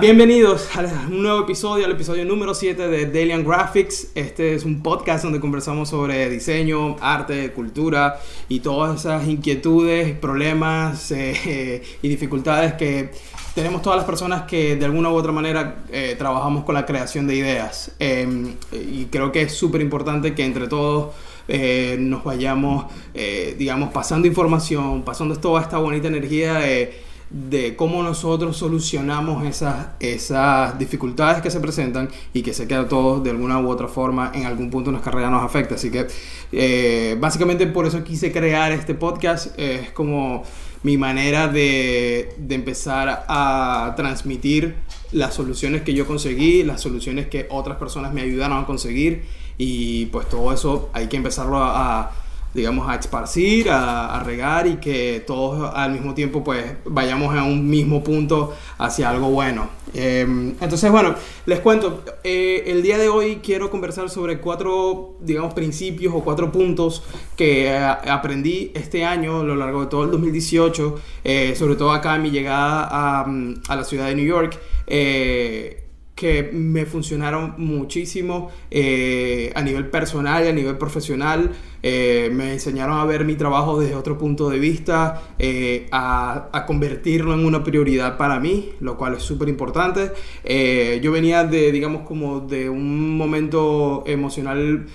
bienvenidos a un nuevo episodio, al episodio número 7 de Daily Graphics. Este es un podcast donde conversamos sobre diseño, arte, cultura y todas esas inquietudes, problemas eh, y dificultades que tenemos todas las personas que de alguna u otra manera eh, trabajamos con la creación de ideas. Em, y creo que es súper importante que entre todos eh, nos vayamos, digamos, pasando información, pasando toda esta bonita energía de de cómo nosotros solucionamos esas, esas dificultades que se presentan y que sé que todos de alguna u otra forma en algún punto de nuestra carrera nos afecta. Así que eh, básicamente por eso quise crear este podcast. es como mi manera de, de, empezar a transmitir las soluciones que yo conseguí, las soluciones que otras personas me ayudaron a conseguir y pues todo eso hay que empezarlo a digamos, a esparcir, a, regar y que todos al mismo tiempo pues vayamos a un mismo punto hacia algo bueno. Em, entonces, bueno, les cuento, eh, el día de hoy quiero conversar sobre cuatro, digamos, principios o cuatro puntos que eh, aprendí este año a lo largo de todo el 2018, eh, sobre todo acá en mi llegada a, a la ciudad de New York que me funcionaron muchísimo eh, a nivel personal y a nivel profesional. Eh, me enseñaron a ver mi trabajo desde otro punto de vista, eh, a, a, convertirlo en una prioridad para mí, lo cual es súper importante. yo venía de, digamos, como de un momento emocional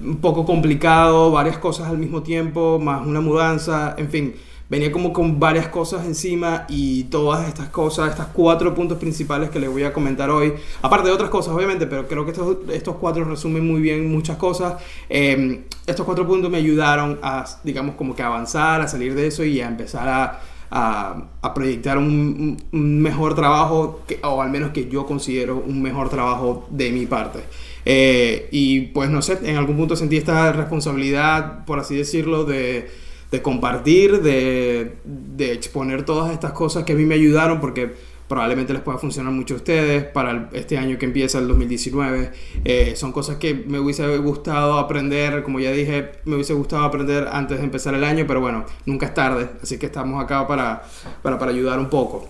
un poco complicado, varias cosas al mismo tiempo, más una mudanza, en fin venía como con varias cosas encima y todas estas cosas, estas cuatro puntos principales que les voy a comentar hoy, aparte de otras cosas obviamente, pero creo que estos, estos cuatro resumen muy bien muchas cosas. Em, estos cuatro puntos me ayudaron a, digamos, como que avanzar, a salir de eso y a empezar a, a, proyectar un, mejor trabajo, o al menos que yo considero un mejor trabajo de mi parte. Eh, y pues no sé, en algún punto sentí esta responsabilidad, por así decirlo, de de compartir, de, de, exponer todas estas cosas que a mí me ayudaron porque probablemente les pueda funcionar mucho a ustedes para este año que empieza el 2019. Eh, son cosas que me hubiese gustado aprender, como ya dije, me hubiese gustado aprender antes de empezar el año, pero bueno, nunca es tarde, así que estamos acá para, para, para ayudar un poco.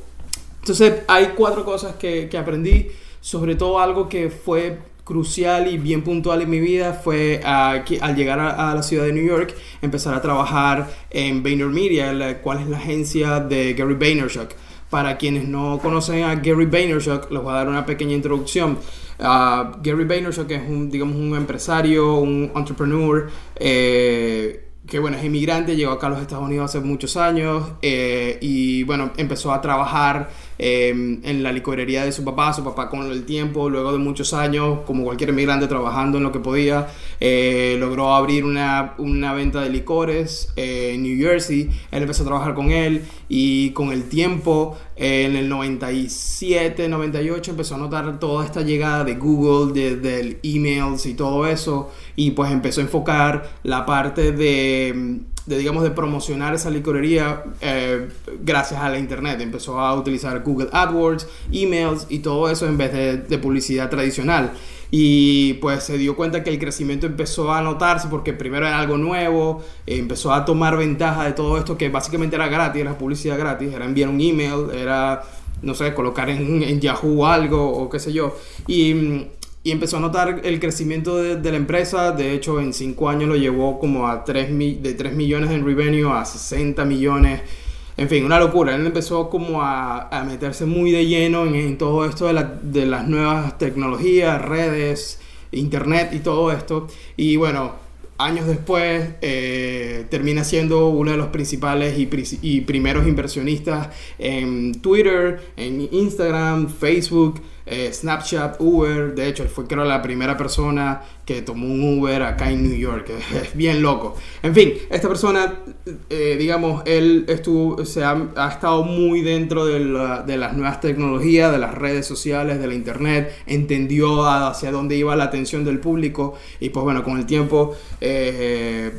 Entonces, hay cuatro cosas que, que aprendí, sobre todo algo que fue crucial y bien puntual en mi vida fue al llegar a, la ciudad de New York empezar a trabajar en VaynerMedia, la cual es la agencia de Gary Vaynerchuk. Para quienes no conocen a Gary Vaynerchuk, les voy a dar una pequeña introducción. Uh, Gary Vaynerchuk es un, digamos, un empresario, un entrepreneur, eh, que bueno, es inmigrante, llegó acá a los Estados Unidos hace muchos años eh, y bueno, empezó a trabajar Em, en la licorería de su papá, su papá con el tiempo, luego de muchos años, como cualquier emigrante trabajando en lo que podía, eh, logró abrir una, una, venta de licores eh, en New Jersey, él empezó a trabajar con él y con el tiempo, eh, en el 97, 98, empezó a notar toda esta llegada de Google, de, de emails y todo eso, y pues empezó a enfocar la parte de digamos, de promocionar esa licorería eh, gracias a la internet. Empezó a utilizar Google AdWords, emails y todo eso en vez de, publicidad tradicional. Y pues se dio cuenta que el crecimiento empezó a notarse porque primero era algo nuevo, empezó a tomar ventaja de todo esto que básicamente era gratis, era publicidad gratis, era enviar un email, era, no sé, colocar en, en Yahoo algo o qué sé yo. Y mm, y empezó a notar el crecimiento de, la empresa. De hecho, en 5 años lo llevó como a 3 de 3 millones en revenue a 60 millones. En fin, una locura. Él empezó como a, a meterse muy de lleno en, todo esto de, la, de, las nuevas tecnologías, redes, internet y todo esto. Y bueno, años después eh, termina siendo uno de los principales y, y primeros inversionistas en Twitter, en Instagram, Facebook. Eh, Snapchat, Uber, de hecho, él fue creo la primera persona que tomó un Uber acá en New York, es bien loco. En fin, esta persona, eh, digamos, él estuvo, se ha, estado muy dentro de, las nuevas tecnologías, de las redes sociales, de la internet, entendió hacia dónde iba la atención del público y pues bueno, con el tiempo... Eh,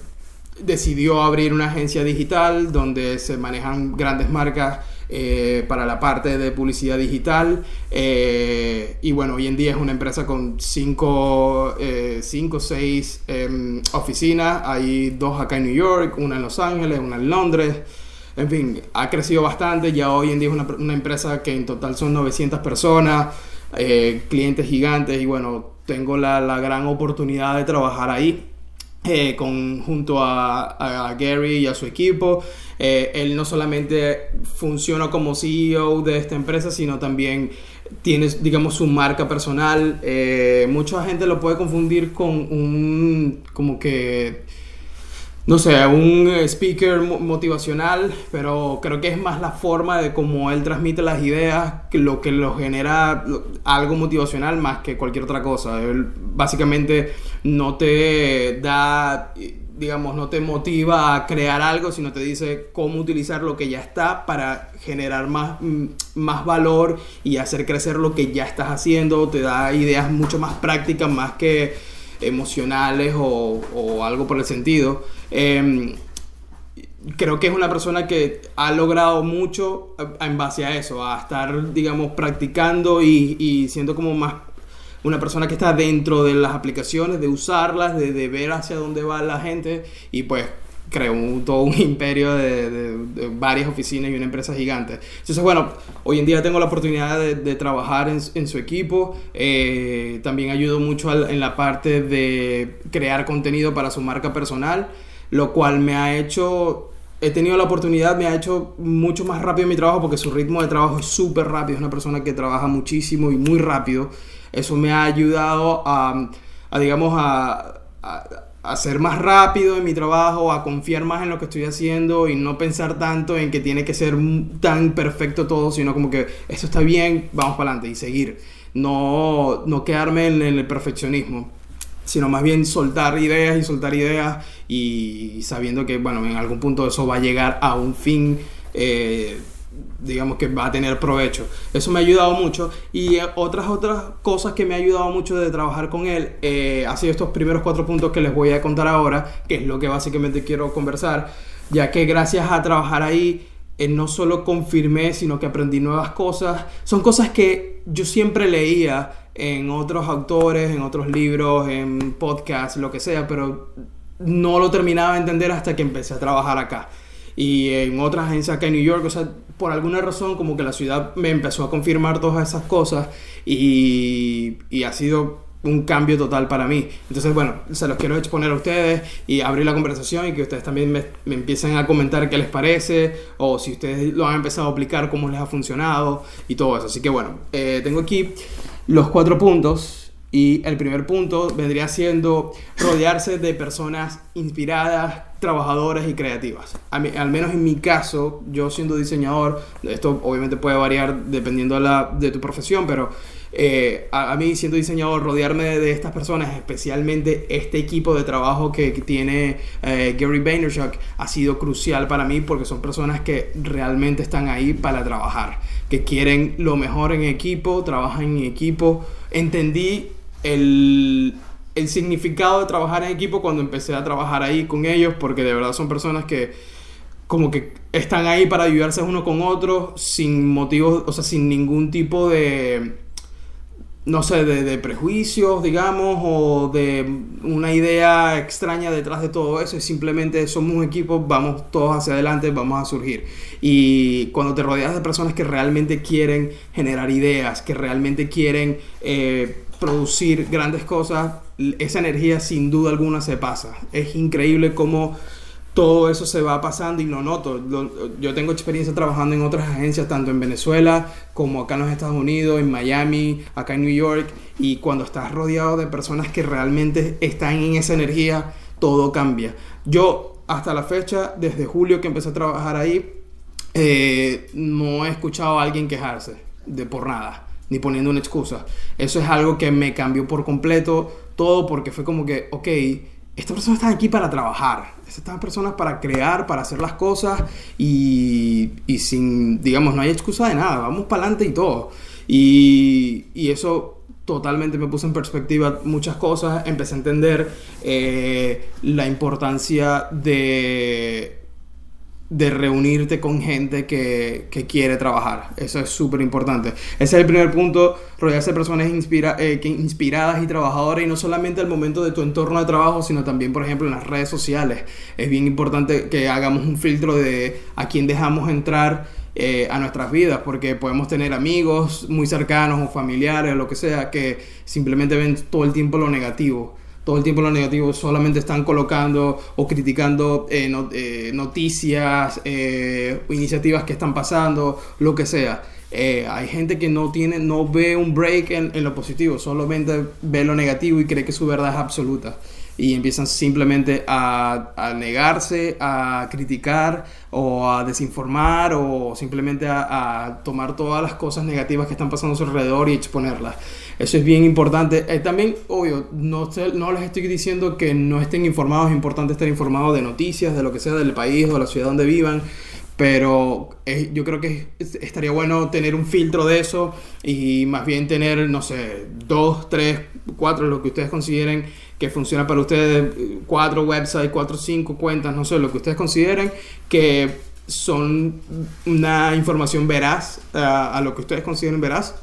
decidió abrir una agencia digital donde se manejan grandes marcas eh, para la parte de publicidad digital. Eh, y bueno, hoy en día es una empresa con 5 eh, o 6 em, oficinas. Hay dos acá en New York, una en Los Ángeles, una en Londres. en fin, ha crecido bastante, ya hoy en día es una, una empresa que en total son 900 personas, eh, clientes gigantes y bueno, tengo la, la, gran oportunidad de trabajar ahí. Eh, con, junto a, a, Gary y a su equipo. Eh, él no solamente funciona como CEO de esta empresa, sino también tiene, digamos, su marca personal. Eh, mucha gente lo puede confundir con un, como que no sé, un speaker motivacional, pero creo que es más la forma de cómo él transmite las ideas lo que lo genera algo motivacional más que cualquier otra cosa. Él básicamente no te da, digamos, no te motiva a crear algo, sino te dice cómo utilizar lo que ya está para generar más, más valor y hacer crecer lo que ya estás haciendo. Te da ideas mucho más prácticas, más que emocionales o, o algo por el sentido. Em, creo que es una persona que ha logrado mucho en base a eso, a estar, digamos, practicando y, y siendo como más una persona que está dentro de las aplicaciones, de usarlas, de, de ver hacia dónde va la gente y pues creó todo un imperio de, de, varias oficinas y una empresa gigante. Entonces, bueno, hoy en día tengo la oportunidad de, trabajar en, en, su equipo. Eh, también ayudo mucho al, en la parte de crear contenido para su marca personal lo cual me ha hecho, he tenido la oportunidad, me ha hecho mucho más rápido mi trabajo porque su ritmo de trabajo es súper rápido, es una persona que trabaja muchísimo y muy rápido. Eso me ha ayudado a, a digamos, a, a, ser más rápido en mi trabajo, a confiar más en lo que estoy haciendo y no pensar tanto en que tiene que ser tan perfecto todo, sino como que esto está bien, vamos para adelante y seguir. No, no quedarme en el perfeccionismo sino más bien soltar ideas y soltar ideas y sabiendo que, bueno, en algún punto eso va a llegar a un fin, eh, digamos que va a tener provecho. Eso me ha ayudado mucho y eh, otras, otras cosas que me ha ayudado mucho de trabajar con él, eh, ha sido estos primeros cuatro puntos que les voy a contar ahora, que es lo que básicamente quiero conversar, ya que gracias a trabajar ahí, no solo confirmé, sino que aprendí nuevas cosas. Son cosas que yo siempre leía en otros autores, en otros libros, en podcasts, lo que sea, pero no lo terminaba de entender hasta que empecé a trabajar acá. Y en otras agencias acá en New York, o sea, por alguna razón como que la ciudad me empezó a confirmar todas esas cosas y, y ha sido un cambio total para mí. Entonces, bueno, se los quiero exponer a ustedes y abrir la conversación y que ustedes también me, me, empiecen a comentar qué les parece o si ustedes lo han empezado a aplicar, cómo les ha funcionado y todo eso. Así que bueno, eh, tengo aquí los cuatro puntos y el primer punto vendría siendo rodearse de personas inspiradas, trabajadoras y creativas. al menos en mi caso, yo siendo diseñador, esto obviamente puede variar dependiendo de, la, de tu profesión, pero eh, a, a, mí siendo diseñador, rodearme de, de, estas personas, especialmente este equipo de trabajo que, que tiene eh, Gary Vaynerchuk, ha sido crucial para mí porque son personas que realmente están ahí para trabajar que quieren lo mejor en equipo, trabajan en equipo. Entendí el, el significado de trabajar en equipo cuando empecé a trabajar ahí con ellos, porque de verdad son personas que como que están ahí para ayudarse uno con otro sin motivos, o sea, sin ningún tipo de no sé, de, prejuicios, digamos, o de una idea extraña detrás de todo eso. Y simplemente somos un equipo, vamos todos hacia adelante, vamos a surgir. Y cuando te rodeas de personas que realmente quieren generar ideas, que realmente quieren eh, producir grandes cosas, esa energía sin duda alguna se pasa. Es increíble cómo todo eso se va pasando y lo noto. yo tengo experiencia trabajando en otras agencias, tanto en Venezuela como acá en los Estados Unidos, en Miami, acá en New York. Y cuando estás rodeado de personas que realmente están en esa energía, todo cambia. Yo, hasta la fecha, desde julio que empecé a trabajar ahí, eh, no he escuchado a alguien quejarse de por nada, ni poniendo una excusa. Eso es algo que me cambió por completo todo porque fue como que, ok, estas personas están aquí para trabajar, estas personas para crear, para hacer las cosas y, y sin, digamos, no hay excusa de nada, vamos para adelante y todo. Y, y, eso totalmente me puso en perspectiva muchas cosas, empecé a entender eh, la importancia de de reunirte con gente que, que quiere trabajar. Eso es súper importante. Ese es el primer punto, rodearse de personas inspira, eh, que, inspiradas y trabajadoras y no solamente al momento de tu entorno de trabajo, sino también, por ejemplo, en las redes sociales. Es bien importante que hagamos un filtro de a quién dejamos entrar eh, a nuestras vidas, porque podemos tener amigos muy cercanos o familiares, lo que sea, que simplemente ven todo el tiempo lo negativo todo el tiempo lo negativo, solamente están colocando o criticando eh, eh, noticias, eh, iniciativas que están pasando, lo que sea. hay gente que no tiene, no ve un break en, en, lo positivo, solamente ve lo negativo y cree que su verdad es absoluta. Y empiezan simplemente a, a negarse, a criticar o a desinformar o simplemente a, tomar todas las cosas negativas que están pasando a su alrededor y exponerlas. Eso es bien importante. Eh, también, obvio, no, no les estoy diciendo que no estén informados, es importante estar informados de noticias, de lo que sea del país o de la ciudad donde vivan, pero eh, yo creo que estaría bueno tener un filtro de eso y más bien tener, no sé, dos, tres, cuatro, lo que ustedes consideren que funciona para ustedes, cuatro websites, cuatro, cinco cuentas, no sé, lo que ustedes consideren que son una información veraz a, a lo que ustedes consideren veraz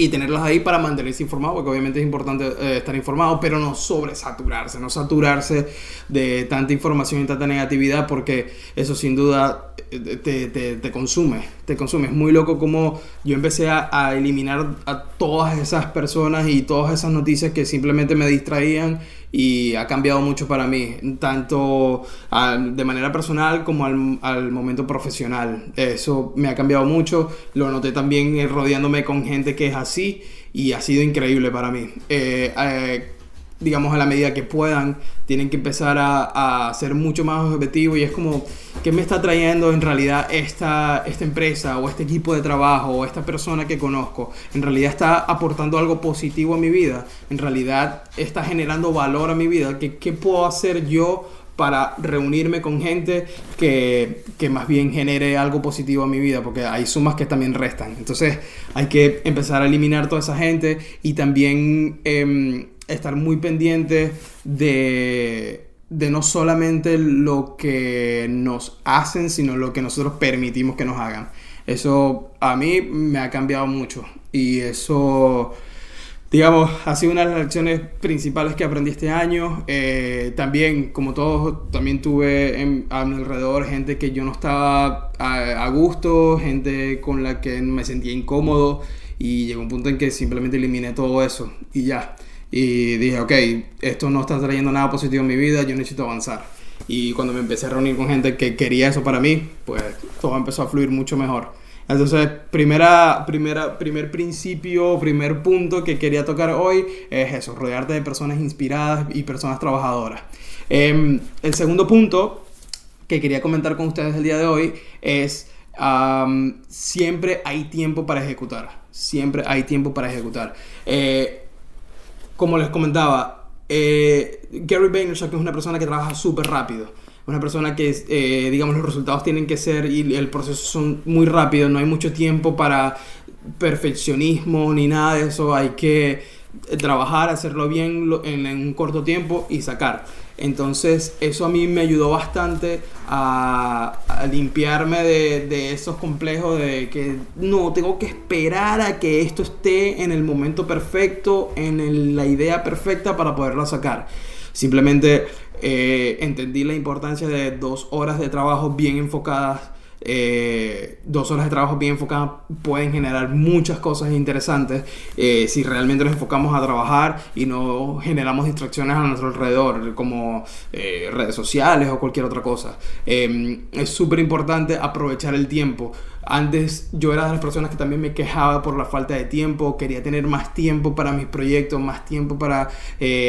y tenerlas ahí para mantenerse informado, porque obviamente es importante eh, estar informado, pero no sobresaturarse, no saturarse de tanta información y tanta negatividad, porque eso sin duda eh, te, te, te consume, te consume. Es muy loco como yo empecé a, a, eliminar a todas esas personas y todas esas noticias que simplemente me distraían y ha cambiado mucho para mí, tanto de manera personal como al, al, momento profesional. Eso me ha cambiado mucho, lo noté también eh, rodeándome con gente que es así y ha sido increíble para mí. Eh, eh, digamos, a la medida que puedan, tienen que empezar a, a, ser mucho más objetivos y es como, ¿qué me está trayendo en realidad esta, esta empresa o este equipo de trabajo o esta persona que conozco? ¿En realidad está aportando algo positivo a mi vida? ¿En realidad está generando valor a mi vida? ¿Qué, qué puedo hacer yo? para reunirme con gente que, que, más bien genere algo positivo a mi vida, porque hay sumas que también restan. Entonces hay que empezar a eliminar toda esa gente y también eh, estar muy pendiente de, de no solamente lo que nos hacen, sino lo que nosotros permitimos que nos hagan. Eso a mí me ha cambiado mucho y eso, digamos, ha sido una de las lecciones principales que aprendí este año. Eh, también, como todos, también tuve en, a mi alrededor gente que yo no estaba a, a gusto, gente con la que me sentía incómodo y llegó un punto en que simplemente eliminé todo eso y ya. Y dije, ok, esto no está trayendo nada positivo en mi vida, yo necesito avanzar. Y cuando me empecé a reunir con gente que quería eso para mí, pues todo empezó a fluir mucho mejor. Entonces, primera, primera, primer principio, primer punto que quería tocar hoy es eso, rodearte de personas inspiradas y personas trabajadoras. Eh, el segundo punto que quería comentar con ustedes el día de hoy es um, siempre hay tiempo para ejecutar. Siempre hay tiempo para ejecutar. Eh, como les comentaba, eh, Gary Vaynerchuk es una persona que trabaja súper rápido. Una persona que, eh, digamos, los resultados tienen que ser y el proceso son muy rápidos. No hay mucho tiempo para perfeccionismo ni nada de eso. Hay que trabajar, hacerlo bien en, en un corto tiempo y sacar. Entonces eso a mí me ayudó bastante a, limpiarme de, de, esos complejos de que no, tengo que esperar a que esto esté en el momento perfecto, en el, la idea perfecta para poderla sacar. Simplemente eh, entendí la importancia de dos horas de trabajo bien enfocadas eh, dos horas de trabajo bien enfocadas pueden generar muchas cosas interesantes eh, si realmente nos enfocamos a trabajar y no generamos distracciones a nuestro alrededor como eh, redes sociales o cualquier otra cosa. Em, es súper importante aprovechar el tiempo. Antes yo era de las personas que también me quejaba por la falta de tiempo, quería tener más tiempo para mis proyectos, más tiempo para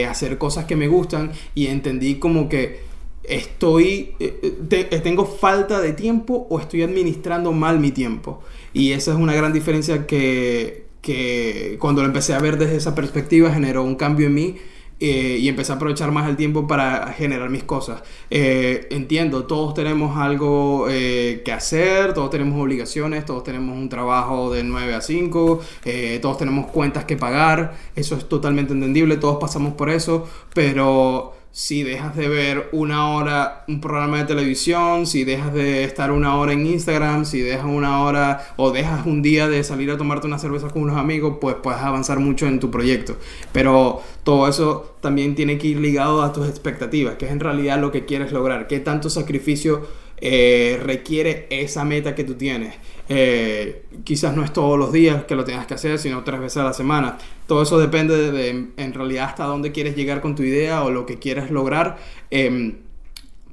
hacer cosas que me gustan y entendí como que estoy, eh, eh, eh, tengo falta de tiempo o estoy administrando mal mi tiempo. Y esa es una gran diferencia que, que cuando lo empecé a ver desde esa perspectiva generó un cambio en mí y empecé a aprovechar más el tiempo para generar mis cosas. Entiendo, todos tenemos algo que hacer, todos tenemos obligaciones, todos tenemos un trabajo de 9 a 5, todos tenemos cuentas que pagar, eso es totalmente entendible, todos pasamos por eso, pero si dejas de ver una hora un programa de televisión, si dejas de estar una hora en Instagram, si dejas una hora o dejas un día de salir a tomarte una cerveza con unos amigos, pues puedes avanzar mucho en tu proyecto. Pero todo eso también tiene que ir ligado a tus expectativas, que es en realidad lo que quieres lograr, qué tanto sacrificio eh, requiere esa meta que tú tienes. Eh, quizás no es todos los días que lo tengas que hacer, sino tres veces a la semana. Todo eso depende de, en realidad hasta dónde quieres llegar con tu idea o lo que quieres lograr. Em,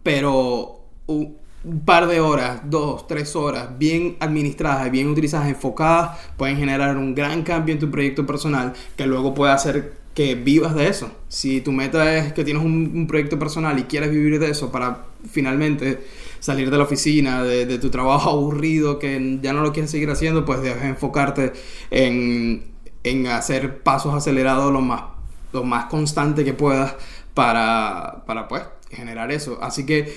pero un, par de horas, dos, tres horas, bien administradas, bien utilizadas, enfocadas, pueden generar un gran cambio en tu proyecto personal que luego puede hacer que vivas de eso. Si tu meta es que tienes un proyecto personal y quieres vivir de eso para finalmente salir de la oficina, de, tu trabajo aburrido que ya no lo quieres seguir haciendo, pues debes enfocarte en, hacer pasos acelerados lo más, lo más constante que puedas para, para pues, generar eso. Así que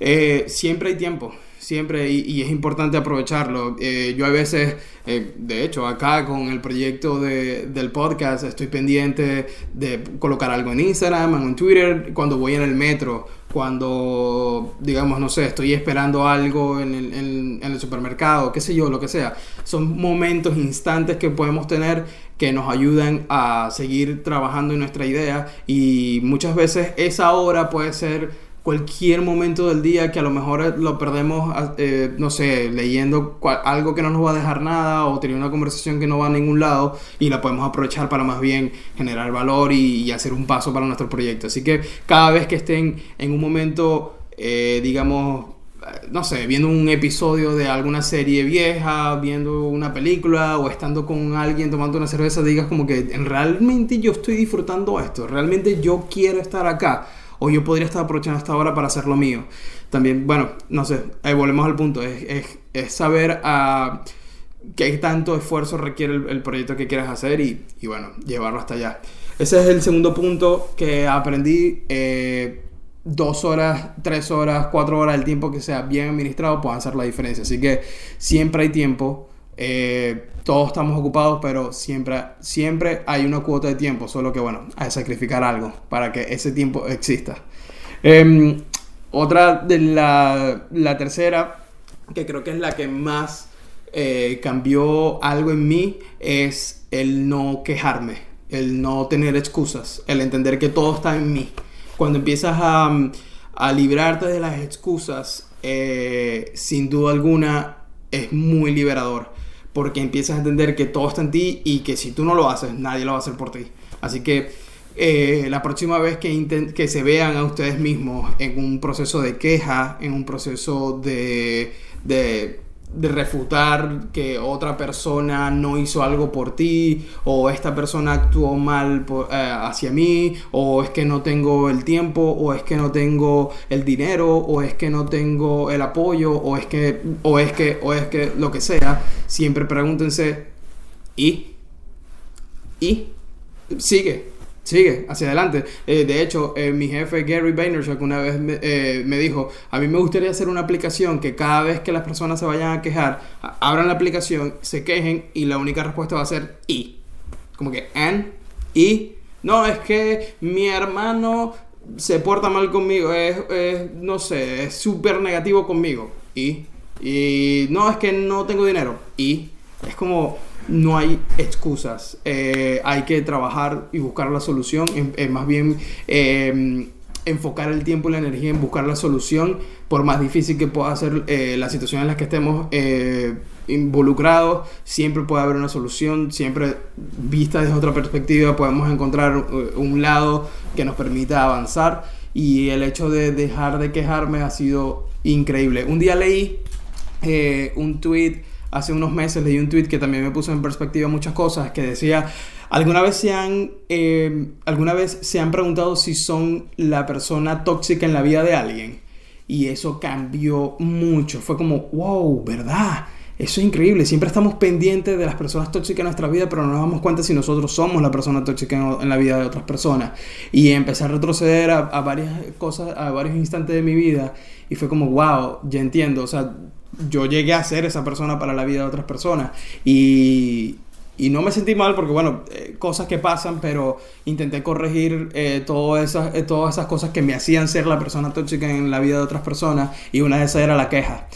eh, siempre hay tiempo siempre y, es importante aprovecharlo. Eh, yo a veces, eh, de hecho, acá con el proyecto de, del podcast estoy pendiente de colocar algo en Instagram, en Twitter, cuando voy en el metro, cuando, digamos, no sé, estoy esperando algo en el, en el supermercado, qué sé yo, lo que sea. Son momentos, instantes que podemos tener que nos ayudan a seguir trabajando en nuestra idea y muchas veces esa hora puede ser cualquier momento del día que a lo mejor lo perdemos, eh, no sé, leyendo algo que no nos va a dejar nada o teniendo una conversación que no va a ningún lado y la podemos aprovechar para más bien generar valor y, hacer un paso para nuestro proyecto. Así que cada vez que estén en un momento, eh, digamos, no sé, viendo un episodio de alguna serie vieja, viendo una película o estando con alguien tomando una cerveza, digas como que realmente yo estoy disfrutando esto, realmente yo quiero estar acá o yo podría estar aprovechando esta hora para hacer lo mío. También, bueno, no sé, ahí volvemos al punto, es, saber a uh, qué tanto esfuerzo requiere el, proyecto que quieras hacer y, bueno, llevarlo hasta allá. Ese es el segundo punto que aprendí. Eh, dos horas, tres horas, cuatro horas, el tiempo que sea bien administrado puede hacer la diferencia. Así que siempre hay tiempo. Eh, todos estamos ocupados, pero siempre, siempre hay una cuota de tiempo, solo que bueno, hay que sacrificar algo para que ese tiempo exista. Em, otra de la, tercera, que creo que es la que más eh, cambió algo en mí, es el no quejarme, el no tener excusas, el entender que todo está en mí. Cuando empiezas a, a librarte de las excusas, eh, sin duda alguna es muy liberador porque empiezas a entender que todo está en ti y que si tú no lo haces, nadie lo va a hacer por ti. Así que eh, la próxima vez que, que se vean a ustedes mismos en un proceso de queja, en un proceso de, de de refutar que otra persona no hizo algo por ti o esta persona actuó mal eh, hacia mí o es que no tengo el tiempo o es que no tengo el dinero o es que no tengo el apoyo o es que o es que o es que lo que sea siempre pregúntense y y sigue sigue hacia adelante. Eh, de hecho, eh, mi jefe Gary Vaynerchuk una vez eh, me, dijo, a mí me gustaría hacer una aplicación que cada vez que las personas se vayan a quejar, abran la aplicación, se quejen y la única respuesta va a ser y. Como que and, y. No, es que mi hermano se porta mal conmigo, es, no sé, es súper negativo conmigo. Y. Y no, es que no tengo dinero. Y. Es como no hay excusas. Eh, hay que trabajar y buscar la solución. más bien em, enfocar el tiempo y la energía en buscar la solución, por más difícil que pueda ser eh, la situación en la que estemos eh, involucrados, siempre puede haber una solución, siempre vista desde otra perspectiva podemos encontrar un lado que nos permita avanzar y el hecho de dejar de quejarme ha sido increíble. Un día leí un tweet hace unos meses leí un tweet que también me puso en perspectiva muchas cosas, que decía, ¿alguna vez se han, eh, ¿alguna vez se han preguntado si son la persona tóxica en la vida de alguien? Y eso cambió mucho, fue como, wow, ¿verdad? Eso es increíble, siempre estamos pendientes de las personas tóxicas en nuestra vida, pero no nos damos cuenta si nosotros somos la persona tóxica en, la vida de otras personas. Y empecé a retroceder a, a, varias cosas, a varios instantes de mi vida, y fue como, wow, ya entiendo, o sea, yo llegué a ser esa persona para la vida de otras personas. Y, y no me sentí mal porque, bueno, eh, cosas que pasan, pero intenté corregir eh, todas, esas, eh, todas esas cosas que me hacían ser la persona tóxica en la vida de otras personas y una de esas era la queja.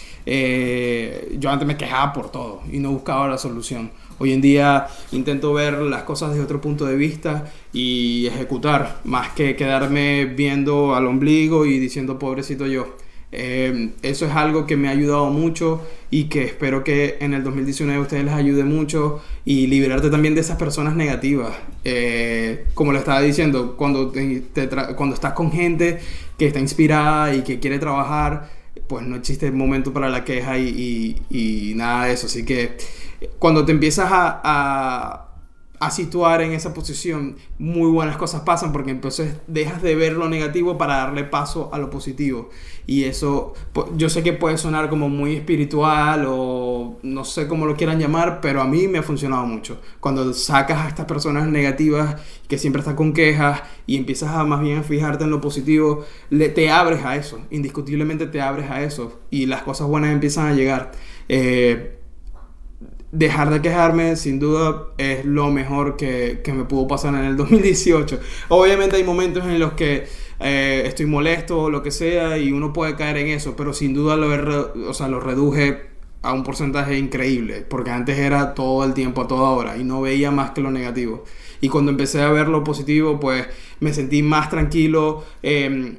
yo antes me quejaba por todo y no buscaba la solución. Hoy en día intento ver las cosas desde otro punto de vista y ejecutar, más que quedarme viendo al ombligo y diciendo pobrecito yo. Eh, eso es algo que me ha ayudado mucho y que espero que en el 2019 a ustedes les ayude mucho y liberarte también de esas personas negativas. Eh, como le estaba diciendo, cuando, cuando estás con gente que está inspirada y que quiere trabajar, pues no existe momento para la queja y, nada de eso. Así que cuando te empiezas a a situar en esa posición, muy buenas cosas pasan porque entonces dejas de ver lo negativo para darle paso a lo positivo. Y eso, yo sé que puede sonar como muy espiritual o no sé cómo lo quieran llamar, pero a mí me ha funcionado mucho. Cuando sacas a estas personas negativas que siempre están con quejas y empiezas a más bien a fijarte en lo positivo, le, te abres a eso, indiscutiblemente te abres a eso y las cosas buenas empiezan a llegar. Eh, dejar de quejarme sin duda es lo mejor que, me pudo pasar en el 2018. Obviamente hay momentos en los que eh, estoy molesto o lo que sea y uno puede caer en eso, pero sin duda lo, o sea, lo reduje a un porcentaje increíble, porque antes era todo el tiempo, a toda hora, y no veía más que lo negativo. Y cuando empecé a ver lo positivo, pues me sentí más tranquilo. Em,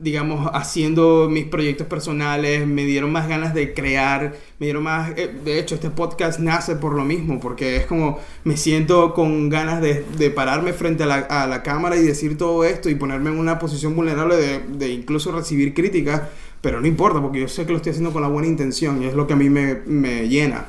digamos, haciendo mis proyectos personales, me dieron más ganas de crear, me dieron más, eh, de hecho este podcast nace por lo mismo, porque es como me siento con ganas de, de pararme frente a la, a la, cámara y decir todo esto y ponerme en una posición vulnerable de, de, incluso recibir críticas, pero no importa, porque yo sé que lo estoy haciendo con la buena intención y es lo que a mí me, me llena.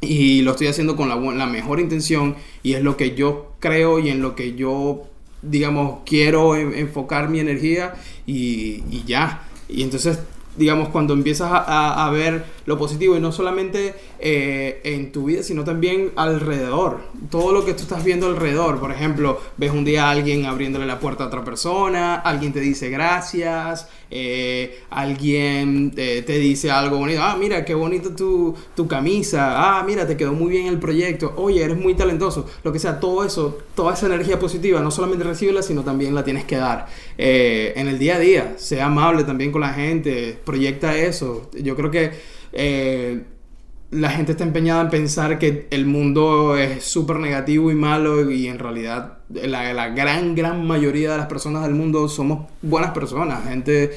Y lo estoy haciendo con la, la mejor intención y es lo que yo creo y en lo que yo digamos, quiero enfocar mi energía y, ya. Y entonces digamos, cuando empiezas a, a, ver lo positivo y no solamente eh, en tu vida, sino también alrededor. Todo lo que tú estás viendo alrededor. Por ejemplo, ves un día a alguien abriéndole la puerta a otra persona, alguien te dice gracias, eh, alguien te, te, dice algo bonito. Ah, mira, qué bonito tu, tu camisa. Ah, mira, te quedó muy bien el proyecto. Oye, eres muy talentoso. Lo que sea, todo eso, toda esa energía positiva, no solamente recibirla, sino también la tienes que dar. Eh, en el día a día, sea amable también con la gente proyecta eso. Yo creo que eh, la gente está empeñada en pensar que el mundo es súper negativo y malo y en realidad la, gran, gran mayoría de las personas del mundo somos buenas personas, gente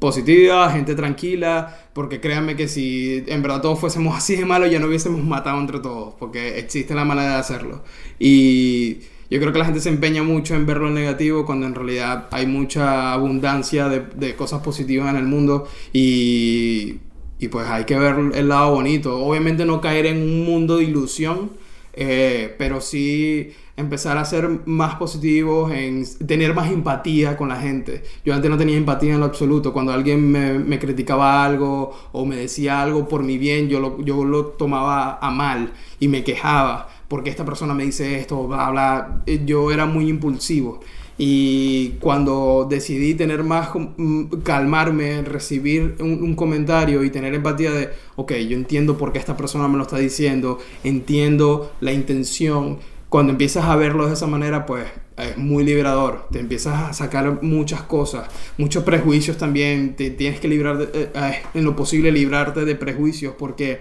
positiva, gente tranquila, porque créanme que si en verdad todos fuésemos así de malos ya no hubiésemos matado entre todos, porque existe la manera de hacerlo. Y yo creo que la gente se empeña mucho en ver lo negativo cuando en realidad hay mucha abundancia de, de cosas positivas en el mundo y, y, pues hay que ver el lado bonito. Obviamente no caer en un mundo de ilusión, eh, pero sí empezar a ser más positivos, en tener más empatía con la gente. Yo antes no tenía empatía en lo absoluto. Cuando alguien me, me criticaba algo o me decía algo por mi bien, yo lo, yo lo tomaba a mal y me quejaba porque esta persona me dice esto, bla, bla. Eh, yo era muy impulsivo. Y cuando decidí tener más, mm, calmarme, recibir un, comentario y tener empatía de, ok, yo entiendo por qué esta persona me lo está diciendo, entiendo la intención, cuando empiezas a verlo de esa manera, pues es muy liberador. Te empiezas a sacar muchas cosas, muchos prejuicios también. Te tienes que librar, eh, eh, en lo posible, librarte de prejuicios porque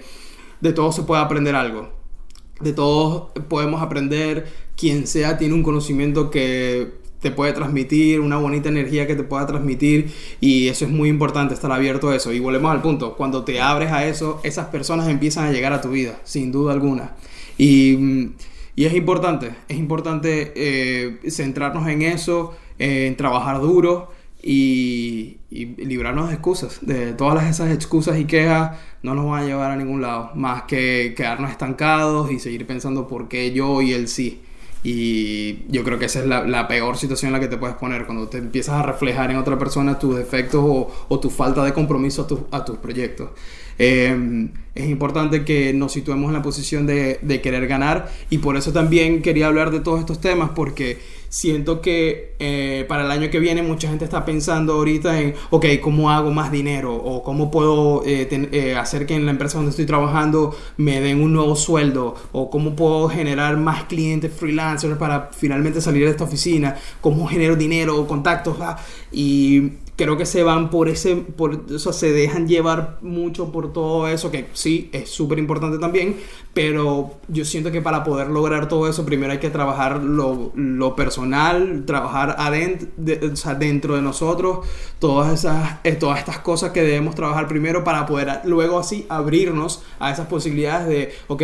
de todo se puede aprender algo de todos podemos aprender, quien sea tiene un conocimiento que te puede transmitir, una bonita energía que te pueda transmitir y eso es muy importante, estar abierto a eso. Y volvemos al punto, cuando te abres a eso, esas personas empiezan a llegar a tu vida, sin duda alguna. Y, y es importante, es importante eh, centrarnos en eso, en trabajar duro y, librarnos de excusas. De todas esas excusas y quejas no nos van a llevar a ningún lado, más que quedarnos estancados y seguir pensando por qué yo y él sí. Y yo creo que esa es la, peor situación en la que te puedes poner, cuando te empiezas a reflejar en otra persona tus defectos o, tu falta de compromiso a, tus proyectos. Em, es importante que nos situemos en la posición de, de querer ganar y por eso también quería hablar de todos estos temas, porque siento que eh, para el año que viene mucha gente está pensando ahorita en, ok, ¿cómo hago más dinero? O cómo puedo eh, eh, hacer que en la empresa donde estoy trabajando me den un nuevo sueldo? O cómo puedo generar más clientes freelancers para finalmente salir de esta oficina? ¿Cómo genero dinero o contactos? Ah, y creo que se van por ese, por, o sea, se dejan llevar mucho por todo eso, que sí, es súper importante también, pero yo siento que para poder lograr todo eso, primero hay que trabajar lo, lo personal, trabajar adentro, o sea, dentro de nosotros, todas, esas, eh, todas estas cosas que debemos trabajar primero para poder luego así abrirnos a esas posibilidades de, ok,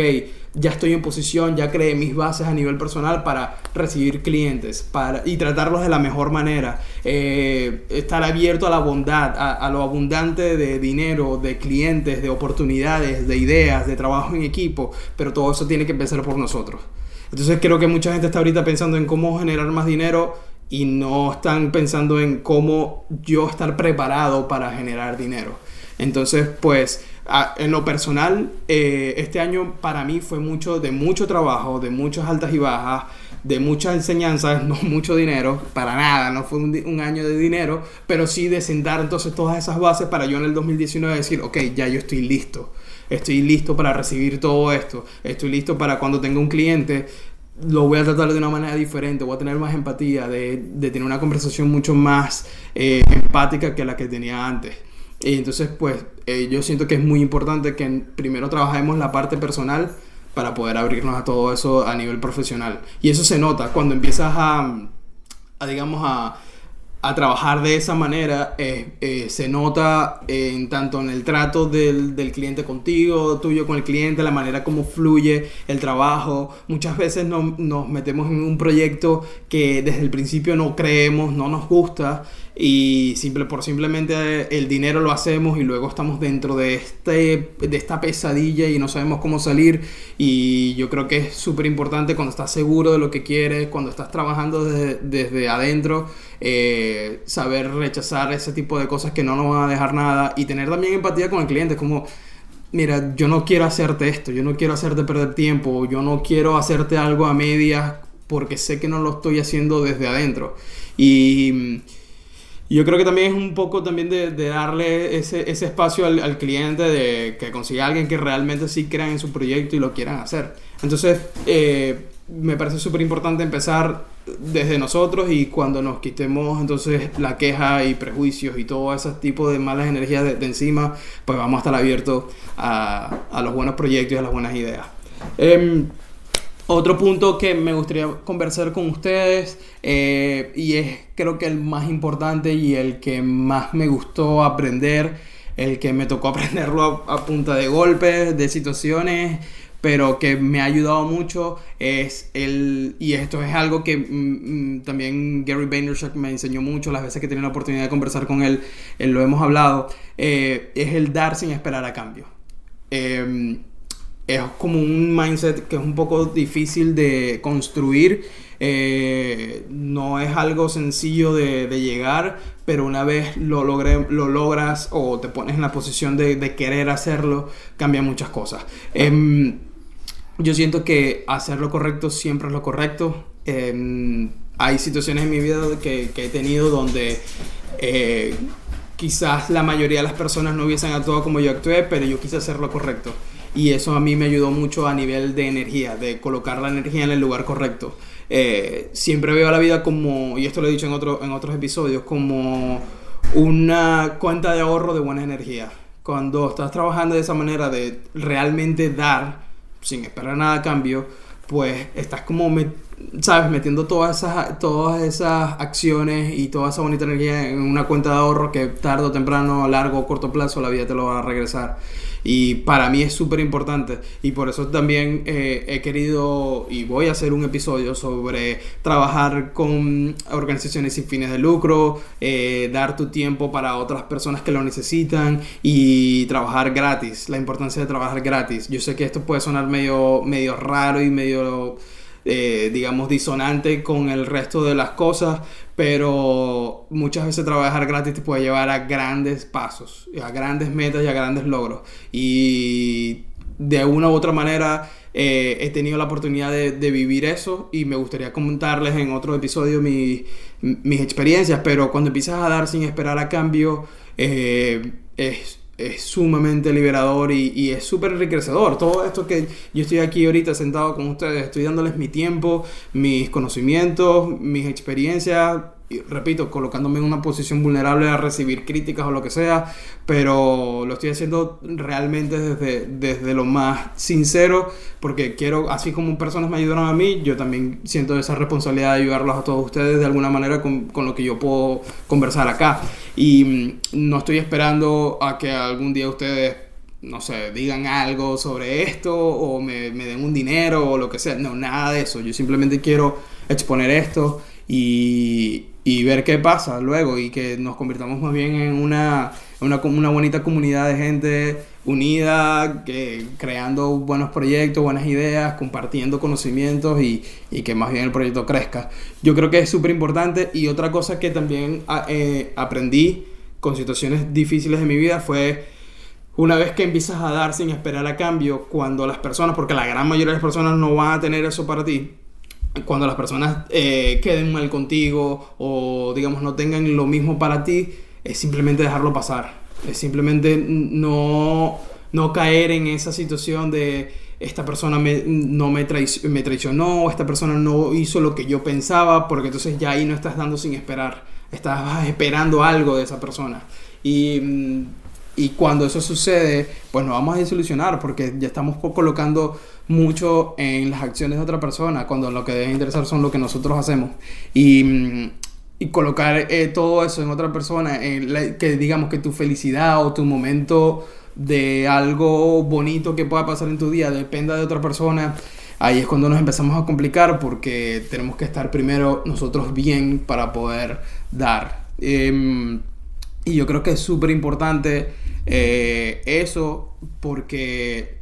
ya estoy en posición, ya creé mis bases a nivel personal para recibir clientes para, y tratarlos de la mejor manera. Eh, estar abierto a la bondad, a, lo abundante de dinero, de clientes, de oportunidades, de ideas, de trabajo en equipo, pero todo eso tiene que empezar por nosotros. Entonces creo que mucha gente está ahorita pensando en cómo generar más dinero y no están pensando en cómo yo estar preparado para generar dinero. Entonces, pues en lo personal, eh, este año para mí fue mucho de mucho trabajo, de muchas altas y bajas, de muchas enseñanzas, no mucho dinero, para nada, no fue un, año de dinero, pero sí de sentar entonces todas esas bases para yo en el 2019 decir, ok, ya yo estoy listo, estoy listo para recibir todo esto, estoy listo para cuando tenga un cliente, lo voy a tratar de una manera diferente, voy a tener más empatía, de, tener una conversación mucho más eh, empática que la que tenía antes. Y entonces, pues, eh, yo siento que es muy importante que primero trabajemos la parte personal para poder abrirnos a todo eso a nivel profesional. Y eso se nota cuando empiezas a, a digamos, a, a, trabajar de esa manera. Eh, eh, se nota en tanto en el trato del, del, cliente contigo, tuyo con el cliente, la manera como fluye el trabajo. Muchas veces no, nos metemos en un proyecto que desde el principio no creemos, no nos gusta y simple, por simplemente el dinero lo hacemos y luego estamos dentro de, este, de esta pesadilla y no sabemos cómo salir y yo creo que es súper importante cuando estás seguro de lo que quieres, cuando estás trabajando desde, desde adentro, eh, saber rechazar ese tipo de cosas que no nos van a dejar nada y tener también empatía con el cliente, como mira, yo no quiero hacerte esto, yo no quiero hacerte perder tiempo, yo no quiero hacerte algo a medias porque sé que no lo estoy haciendo desde adentro. Y yo creo que también es un poco también de, darle ese, espacio al, cliente de que consiga alguien que realmente sí crea en su proyecto y lo quieran hacer. Entonces, eh, me parece súper importante empezar desde nosotros y cuando nos quitemos entonces la queja y prejuicios y todo ese tipo de malas energías de, encima, pues vamos a estar abiertos a, a, los buenos proyectos y a las buenas ideas. Eh, otro punto que me gustaría conversar con ustedes eh, y es creo que el más importante y el que más me gustó aprender, el que me tocó aprenderlo a, punta de golpes, de situaciones, pero que me ha ayudado mucho es el, y esto es algo que mm, mm, también Gary Vaynerchuk me enseñó mucho las veces que tenía la oportunidad de conversar con él, él lo hemos hablado, eh, es el dar sin esperar a cambio. Em, es como un mindset que es un poco difícil de construir. Eh, no es algo sencillo de, llegar, pero una vez lo, lo logras o te pones en la posición de, querer hacerlo, cambia muchas cosas. Em, yo siento que hacer lo correcto siempre es lo correcto. Em, hay situaciones en mi vida que, he tenido donde eh, quizás la mayoría de las personas no hubiesen actuado como yo actué, pero yo quise hacer lo correcto y eso a mí me ayudó mucho a nivel de energía, de colocar la energía en el lugar correcto. Eh, siempre veo la vida como, y esto lo he dicho en, otro, en otros episodios, como una cuenta de ahorro de buena energía. Cuando estás trabajando de esa manera de realmente dar, sin esperar nada a cambio, pues estás como, sabes, metiendo todas esas, todas esas acciones y toda esa bonita energía en una cuenta de ahorro que tarde o temprano, a largo o corto plazo, la vida te lo va a regresar. Y para mí es súper importante. Y por eso también eh, he querido y voy a hacer un episodio sobre trabajar con organizaciones sin fines de lucro, eh, dar tu tiempo para otras personas que lo necesitan y trabajar gratis. La importancia de trabajar gratis. Yo sé que esto puede sonar medio, medio raro y medio eh, digamos, disonante con el resto de las cosas, pero muchas veces trabajar gratis te puede llevar a grandes pasos, a grandes metas y a grandes logros. Y de una u otra manera eh, he tenido la oportunidad de, vivir eso y me gustaría comentarles en otro episodio mi, mis experiencias, pero cuando empiezas a dar sin esperar a cambio, eh, es, es, sumamente liberador y, y es súper enriquecedor. Todo esto que yo estoy aquí ahorita sentado con ustedes, estoy dándoles mi tiempo, mis conocimientos, mis experiencias repito, colocándome en una posición vulnerable a recibir críticas o lo que sea, pero lo estoy haciendo realmente desde, desde lo más sincero, porque quiero, así como personas me ayudaron a mí, yo también siento esa responsabilidad de ayudarlos a todos ustedes de alguna manera con, con lo que yo puedo conversar acá. Y mm, no estoy esperando a que algún día ustedes no sé, digan algo sobre esto o me, me, den un dinero o lo que sea. No, nada de eso. Yo simplemente quiero exponer esto y, y ver qué pasa luego y que nos convirtamos más bien en una, una, una bonita comunidad de gente unida, que, creando buenos proyectos, buenas ideas, compartiendo conocimientos y, y que más bien el proyecto crezca. Yo creo que es súper importante y otra cosa que también ah, eh, aprendí con situaciones difíciles de mi vida fue una vez que empiezas a dar sin esperar a cambio, cuando las personas, porque la gran mayoría de las personas no van a tener eso para ti, cuando las personas eh, queden mal contigo o digamos no tengan lo mismo para ti, es simplemente dejarlo pasar. Es simplemente no, no caer en esa situación de esta persona me, no me, traicionó, esta persona no hizo lo que yo pensaba, porque entonces ya ahí no estás dando sin esperar, estás esperando algo de esa persona. Y mm, y cuando eso sucede, pues nos vamos a desilusionar porque ya estamos colocando mucho en las acciones de otra persona, cuando lo que debe interesar son lo que nosotros hacemos. Y, mm, y colocar eh, todo eso en otra persona, en que digamos que tu felicidad o tu momento de algo bonito que pueda pasar en tu día dependa de otra persona, ahí es cuando nos empezamos a complicar porque tenemos que estar primero nosotros bien para poder dar. Em, y yo creo que es súper importante eh, eso porque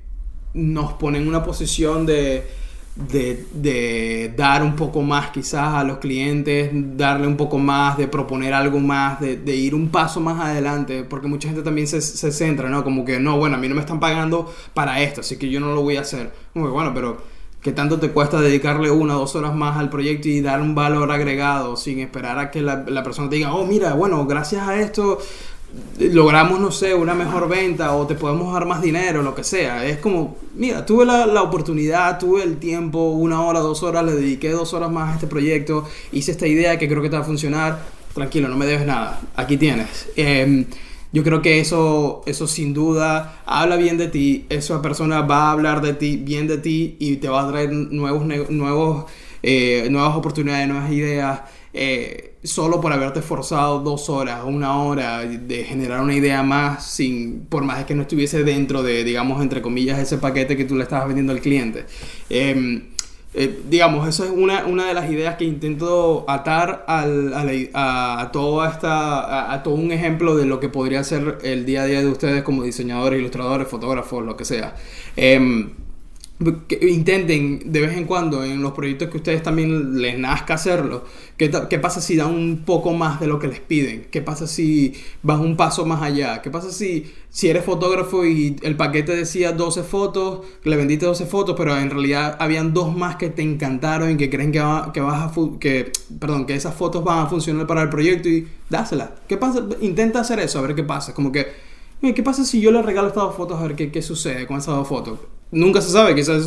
nos pone en una posición de, de, dar un poco más quizás a los clientes, darle un poco más, de proponer algo más, de, de ir un paso más adelante, porque mucha gente también se, se, centra, ¿no? Como que, no, bueno, a mí no me están pagando para esto, así que yo no lo voy a hacer. Muy bueno, pero ¿qué tanto te cuesta dedicarle una o dos horas más al proyecto y dar un valor agregado sin esperar a que la, la persona te diga, oh, mira, bueno, gracias a esto logramos, no sé, una mejor venta o te podemos dar más dinero, lo que sea. Es como, mira, tuve la, la, oportunidad, tuve el tiempo, una hora, dos horas, le dediqué dos horas más a este proyecto, hice esta idea que creo que te va a funcionar. Tranquilo, no me debes nada, aquí tienes. Eh, yo creo que eso, eso sin duda habla bien de ti, esa persona va a hablar de ti, bien de ti y te va a traer nuevos, nuevos, eh, nuevas oportunidades, nuevas ideas. Eh, solo por haberte forzado dos horas, una hora de generar una idea más, sin, por más que no estuviese dentro de, digamos, entre comillas, ese paquete que tú le estabas vendiendo al cliente. Eh, eh, digamos, eso es una, una, de las ideas que intento atar a, a, toda esta, a, todo un ejemplo de lo que podría ser el día a día de ustedes como diseñadores, ilustradores, fotógrafos, lo que sea. Eh, intenten de vez en cuando en los proyectos que ustedes también les nazca hacerlo. ¿Qué, ¿Qué, pasa si dan un poco más de lo que les piden? ¿Qué pasa si vas un paso más allá? ¿Qué pasa si, si eres fotógrafo y el paquete decía 12 fotos, le vendiste 12 fotos, pero en realidad habían dos más que te encantaron y que creen que, va, que vas a que, perdón, que esas fotos van a funcionar para el proyecto y dásela. ¿Qué pasa? Intenta hacer eso, a ver qué pasa. Como que, ¿qué pasa si yo le regalo estas dos fotos a ver qué, qué sucede con esas dos fotos? Nunca se sabe, quizás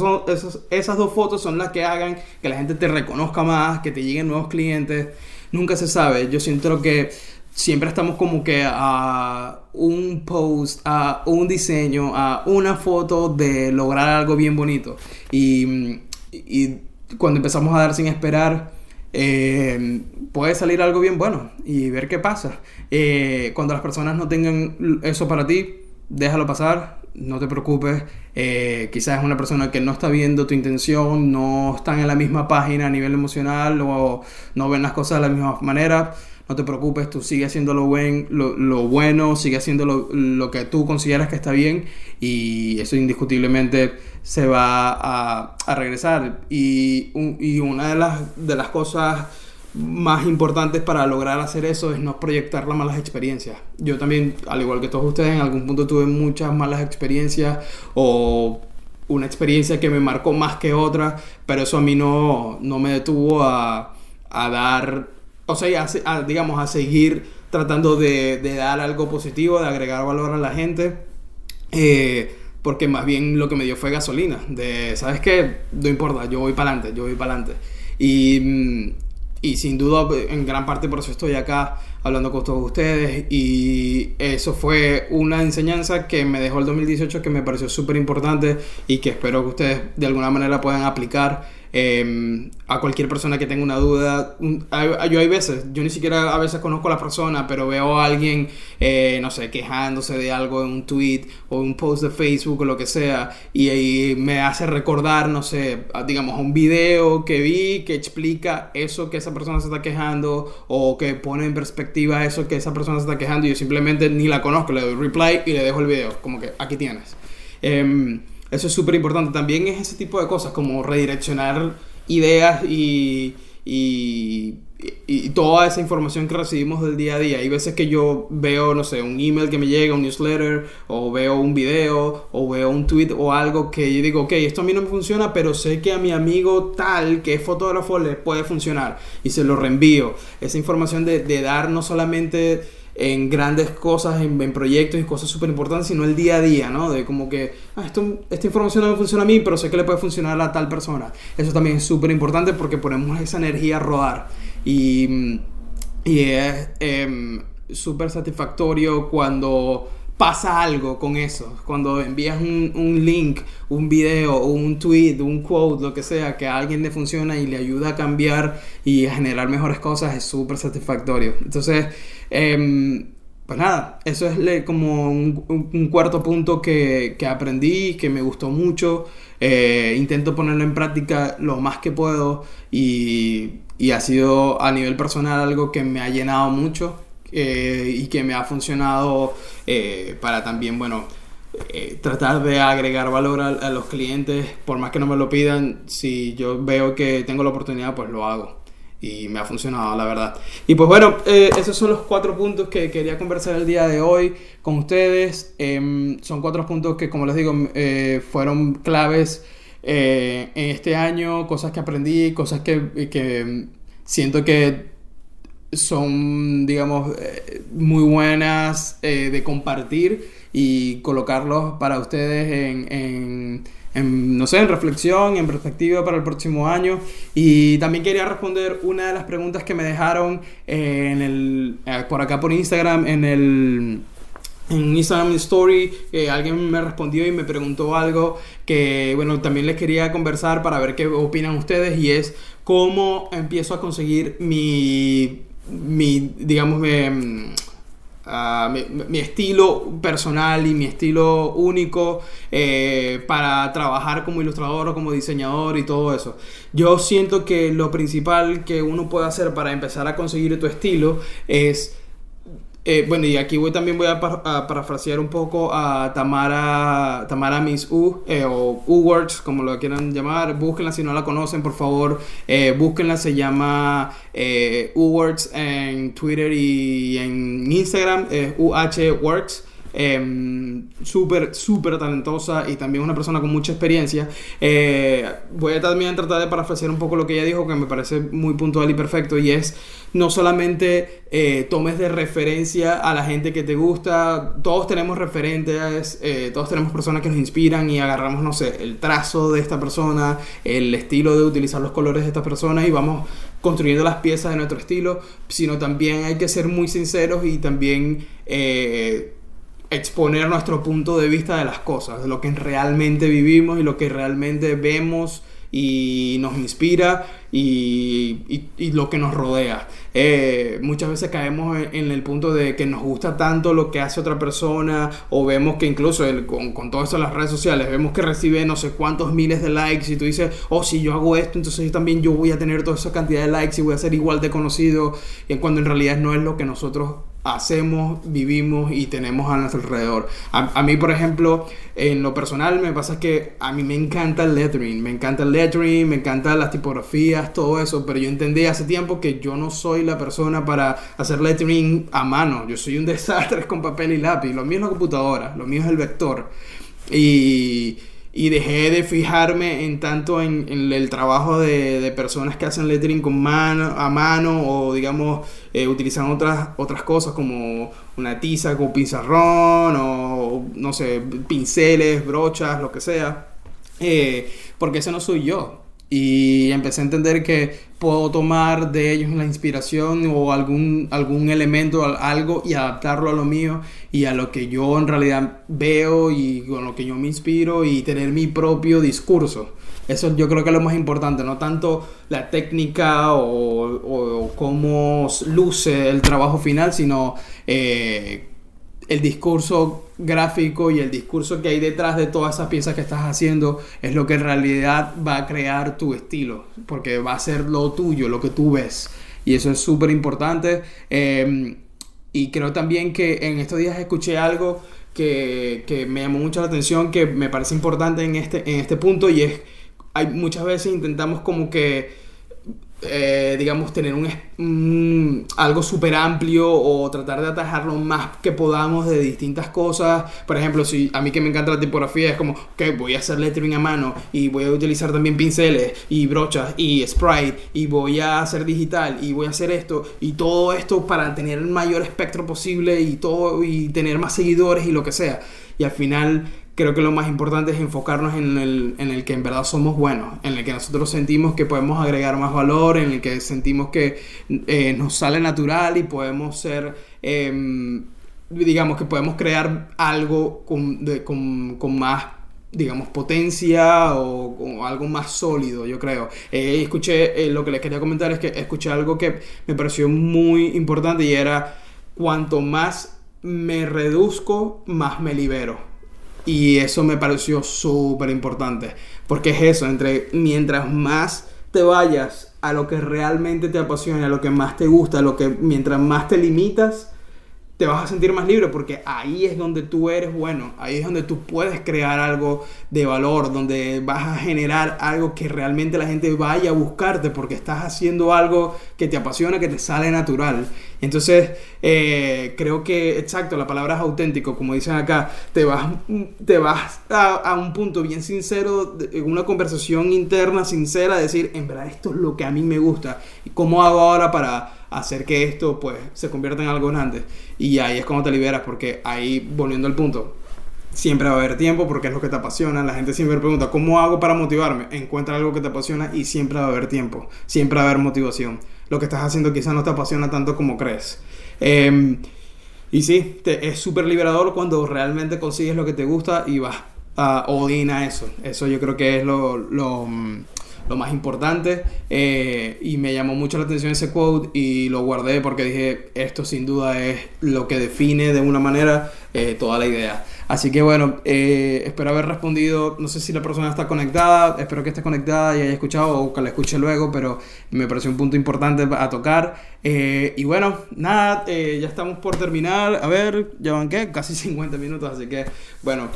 esas, dos fotos son las que hagan que la gente te reconozca más, que te lleguen nuevos clientes. Nunca se sabe. Yo siento que siempre estamos como que a un post, a un diseño, a una foto de lograr algo bien bonito. Y, y cuando empezamos a dar sin esperar, eh, puede salir algo bien bueno y ver qué pasa. Eh, cuando las personas no tengan eso para ti, déjalo pasar, no te preocupes. Eh, quizás es una persona que no está viendo tu intención, no están en la misma página a nivel emocional o no ven las cosas de la misma manera. No te preocupes, tú sigue haciendo lo, buen, lo, lo bueno, sigue haciendo lo, lo, que tú consideras que está bien y eso indiscutiblemente se va a, a regresar. Y, y una de las, de las cosas más importantes para lograr hacer eso es no proyectar las malas experiencias. Yo también, al igual que todos ustedes, en algún punto tuve muchas malas experiencias o una experiencia que me marcó más que otra, pero eso a mí no, no me detuvo a, a dar, o sea, a, digamos, a seguir tratando de, de, dar algo positivo, de agregar valor a la gente. Eh, porque más bien lo que me dio fue gasolina. De, ¿sabes qué? No importa, yo voy para adelante, yo voy para adelante. Y, mm, y sin duda, en gran parte por eso estoy acá hablando con todos ustedes. Y eso fue una enseñanza que me dejó el 2018 que me pareció súper importante y que espero que ustedes de alguna manera puedan aplicar Em, a cualquier persona que tenga una duda. yo hay veces, yo ni siquiera a veces conozco a la persona, pero veo a alguien, eh, no sé, quejándose de algo en un tweet o un post de Facebook o lo que sea, y, ahí me hace recordar, no sé, digamos, un video que vi que explica eso que esa persona se está quejando o que pone en perspectiva eso que esa persona se está quejando y yo simplemente ni la conozco, le doy reply y le dejo el video, como que aquí tienes. Em, eso es súper importante. También es ese tipo de cosas como redireccionar ideas y, y, y, toda esa información que recibimos del día a día. Hay veces que yo veo, no sé, un email que me llega, un newsletter, o veo un video, o veo un tweet o algo que yo digo, ok, esto a mí no me funciona, pero sé que a mi amigo tal, que es fotógrafo, le puede funcionar. Y se lo reenvío. Esa información de, de dar no solamente en grandes cosas, en, proyectos y cosas súper importantes, sino el día a día, ¿no? De como que, ah, esto, esta información no me funciona a mí, pero sé que le puede funcionar a tal persona. Eso también es súper importante porque ponemos esa energía a rodar. Y, y es eh, súper satisfactorio cuando pasa algo con eso. Cuando envías un, link, un video, un tweet, un quote, lo que sea, que a alguien le funciona y le ayuda a cambiar y a generar mejores cosas, es súper satisfactorio. Entonces, Em, pues nada, eso es como un, cuarto punto que, aprendí, que me gustó mucho. Eh, intento ponerlo en práctica lo más que puedo y, ha sido a nivel personal algo que me ha llenado mucho eh, y que me ha funcionado eh, para también, bueno, tratar de agregar valor a los clientes, por más que no me lo pidan, si yo veo que tengo la oportunidad, pues lo hago y me ha funcionado, la verdad. Y pues bueno, eh, esos son los cuatro puntos que quería conversar el día de hoy con ustedes. Em, son cuatro puntos que, como les digo, eh, fueron claves eh, en este año, cosas que aprendí, cosas que, que siento que son, digamos, muy buenas de compartir y colocarlos para ustedes en en, no sé, en reflexión, en perspectiva para el próximo año. Y también quería responder una de las preguntas que me dejaron eh, en el, eh, por acá por Instagram, en el en Instagram Story alguien me respondió y me preguntó algo que bueno también les quería conversar para ver qué opinan ustedes y es cómo empiezo a conseguir mi mi digamos mi, mi, estilo personal y mi estilo único eh, para trabajar como ilustrador o como diseñador y todo eso. Yo siento que lo principal que uno puede hacer para empezar a conseguir tu estilo es eh, bueno, y aquí voy, también voy a, parafrasear un poco a Tamara, Tamara Miss U, eh, o U-Words, como lo quieran llamar. Búsquenla si no la conocen, por favor. Eh, búsquenla, se llama U-Words en Twitter y en Instagram, UH Words. Em, súper, súper talentosa y también una persona con mucha experiencia. Eh, voy a también tratar de parafrasear un poco lo que ella dijo, que me parece muy puntual y perfecto, y es no solamente eh, tomes de referencia a la gente que te gusta, todos tenemos referentes, eh, todos tenemos personas que nos inspiran y agarramos, no sé, el trazo de esta persona, el estilo de utilizar los colores de esta persona y vamos construyendo las piezas de nuestro estilo, sino también hay que ser muy sinceros y también exponer nuestro punto de vista de las cosas, de lo que realmente vivimos y lo que realmente vemos y nos inspira y, lo que nos rodea. Eh, muchas veces caemos en, el punto de que nos gusta tanto lo que hace otra persona o vemos que incluso con, con, todo esto en las redes sociales, vemos que recibe no sé cuántos miles de likes y tú dices, oh, si yo hago esto, entonces yo también yo voy a tener toda esa cantidad de likes y voy a ser igual de conocido, y cuando en realidad no es lo que nosotros hacemos, vivimos y tenemos a nuestro alrededor. A, mí, por ejemplo, en lo personal me pasa que a mí me encanta el lettering, me encanta el lettering, me encantan las tipografías, todo eso, pero yo entendí hace tiempo que yo no soy la persona para hacer lettering a mano, yo soy un desastre con papel y lápiz, lo mío es la computadora, lo mío es el vector. Y y dejé de fijarme en tanto en, el trabajo de, personas que hacen lettering con mano, a mano o digamos eh, utilizan otras, otras cosas como una tiza con pizarrón o no sé, pinceles, brochas, lo que sea. Eh, porque ese no soy yo. Y empecé a entender que puedo tomar de ellos la inspiración o algún, algún elemento, algo y adaptarlo a lo mío y a lo que yo en realidad veo y con lo que yo me inspiro y tener mi propio discurso. Eso yo creo que es lo más importante, no tanto la técnica o, cómo luce el trabajo final, sino eh, el discurso gráfico y el discurso que hay detrás de todas esas piezas que estás haciendo es lo que en realidad va a crear tu estilo, porque va a ser lo tuyo, lo que tú ves. Y eso es súper importante. Em, y creo también que en estos días escuché algo que, que, me llamó mucho la atención, que me parece importante en este, en este punto, y es, hay muchas veces intentamos como que eh, digamos, tener un, algo súper amplio o tratar de atajar lo más que podamos de distintas cosas. Por ejemplo, si a mí que me encanta la tipografía, es como, que voy a hacer lettering a mano y voy a utilizar también pinceles y brochas y sprite y voy a hacer digital y voy a hacer esto y todo esto para tener el mayor espectro posible y todo y tener más seguidores y lo que sea. Y al final creo que lo más importante es enfocarnos en el, en el que en verdad somos buenos, en el que nosotros sentimos que podemos agregar más valor, en el que sentimos que eh, nos sale natural y podemos ser, em, digamos, que podemos crear algo con, con, con más digamos, potencia o, algo más sólido, yo creo. Eh, escuché, eh, lo que les quería comentar es que escuché algo que me pareció muy importante y era, cuanto más me reduzco, más me libero. Y eso me pareció súper importante. Porque es eso, entre mientras más te vayas a lo que realmente te apasiona, a lo que más te gusta, a lo que mientras más te limitas, te vas a sentir más libre porque ahí es donde tú eres bueno, ahí es donde tú puedes crear algo de valor, donde vas a generar algo que realmente la gente vaya a buscarte porque estás haciendo algo que te apasiona, que te sale natural. Entonces, eh, creo que, exacto, la palabra es auténtico, como dicen acá, te vas, te vas a, a un punto bien sincero, una conversación interna sincera, decir, en verdad esto es lo que a mí me gusta, y cómo hago ahora para hacer que esto pues se convierta en algo grande. Y ahí es cuando te liberas, porque ahí, volviendo al punto, siempre va a haber tiempo porque es lo que te apasiona. La gente siempre pregunta, ¿cómo hago para motivarme? Encuentra algo que te apasiona y siempre va a haber tiempo, siempre va a haber motivación. Lo que estás haciendo quizás no te apasiona tanto como crees. Em, y sí, te, es súper liberador cuando realmente consigues lo que te gusta y vas a odin a eso. Eso yo creo que es lo, lo mm, lo más importante. Eh, y me llamó mucho la atención ese quote y lo guardé porque dije, esto sin duda es lo que define de una manera eh, toda la idea. Así que bueno, eh, espero haber respondido, no sé si la persona está conectada, espero que esté conectada y haya escuchado o que la escuche luego, pero me pareció un punto importante a tocar. y bueno, nada, ya estamos por terminar. A ver, ya van qué, casi 50 minutos, así que bueno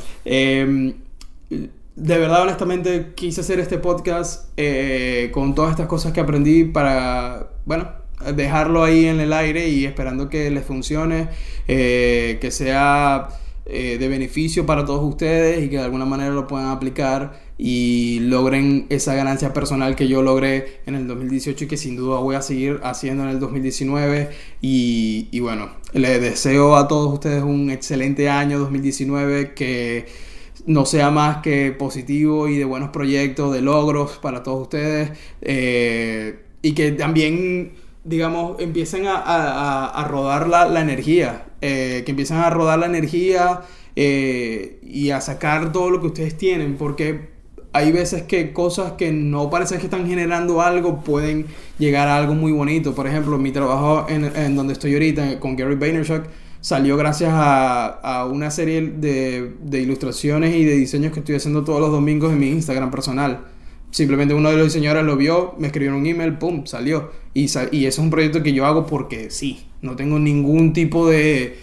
de verdad, honestamente, quise hacer este podcast eh, con todas estas cosas que aprendí para, bueno, dejarlo ahí en el aire y esperando que les funcione, eh, que sea eh, de beneficio para todos ustedes y que de alguna manera lo puedan aplicar y logren esa ganancia personal que yo logré en el 2018 y que sin duda voy a seguir haciendo en el 2019 y, bueno, les deseo a todos ustedes un excelente año 2019 que no sea más que positivo y de buenos proyectos, de logros para todos ustedes eh, y que también, digamos, empiecen a, rodar la, energía, eh, que empiecen a rodar la energía eh, y a sacar todo lo que ustedes tienen, porque hay veces que cosas que no parecen que están generando algo pueden llegar a algo muy bonito. Por ejemplo, mi trabajo en, en donde estoy ahorita con Gary Vaynerchuk salió gracias a, una serie de, ilustraciones y de diseños que estoy haciendo todos los domingos en mi Instagram personal. Simplemente uno de los diseñadores lo vio, me escribió un email, ¡pum! salió. Y, y eso es un proyecto que yo hago porque sí, no tengo ningún tipo de,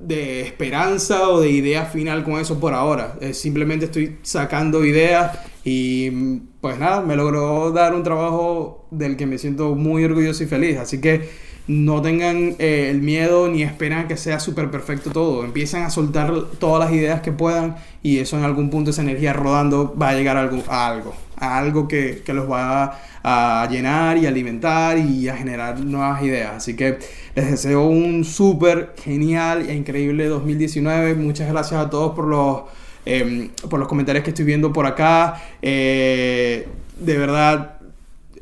de esperanza o de idea final con eso por ahora. simplemente estoy sacando ideas y pues nada, me logró dar un trabajo del que me siento muy orgulloso y feliz. Así que no tengan eh, el miedo ni esperan que sea súper perfecto todo. Empiezan a soltar todas las ideas que puedan y eso en algún punto, esa energía rodando, va a llegar a algo, a algo, a algo que, que los va a, llenar y alimentar y a generar nuevas ideas. Así que les deseo un súper genial e increíble 2019. Muchas gracias a todos por los, eh, por los comentarios que estoy viendo por acá. Eh, de verdad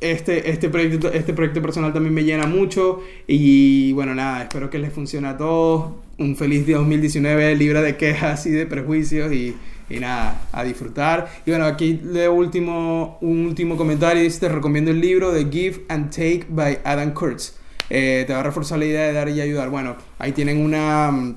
este, este, proyecto, este proyecto personal también me llena mucho y bueno, nada, espero que les funcione a todos. Un feliz 2019 libre de quejas y de prejuicios y, y nada, a disfrutar. Y bueno, aquí de último, un último comentario, dice, te recomiendo el libro de Give and Take by Adam Kurtz. Eh, te va a reforzar la idea de dar y ayudar. Bueno, ahí tienen una,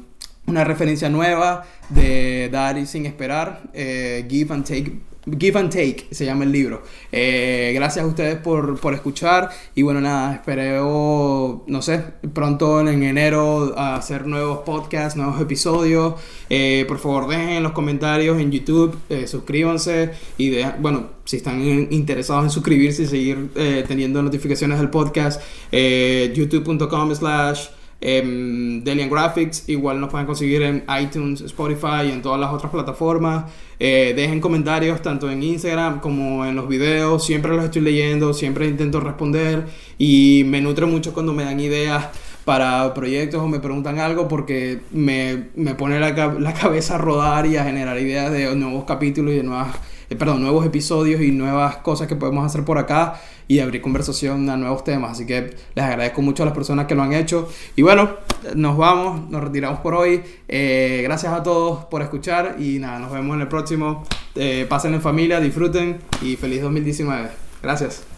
una referencia nueva de dar y sin esperar. Eh, give and Take Give and Take se llama el libro. Eh, gracias a ustedes por, por, escuchar. Y bueno, nada, espero, no sé, pronto en enero hacer nuevos podcasts, nuevos episodios. Eh, por favor, dejen en los comentarios en YouTube, eh, suscríbanse y de, bueno, si están interesados en suscribirse y seguir teniendo notificaciones del podcast, youtube.com slash eh, Delian Graphics. Igual nos pueden conseguir en iTunes, Spotify y en todas las otras plataformas. Eh, dejen comentarios tanto en Instagram como en los videos. Siempre los estoy leyendo, siempre intento responder. Y me nutre mucho cuando me dan ideas para proyectos o me preguntan algo porque me, me pone la, la, cabeza a rodar y a generar ideas de nuevos capítulos y de nuevas, eh, perdón, nuevos episodios y nuevas cosas que podemos hacer por acá y abrir conversación a nuevos temas. Así que les agradezco mucho a las personas que lo han hecho. Y bueno, nos vamos, nos retiramos por hoy. Eh, gracias a todos por escuchar y nada, nos vemos en el próximo. Eh, pasen en familia, disfruten y feliz 2019. Gracias.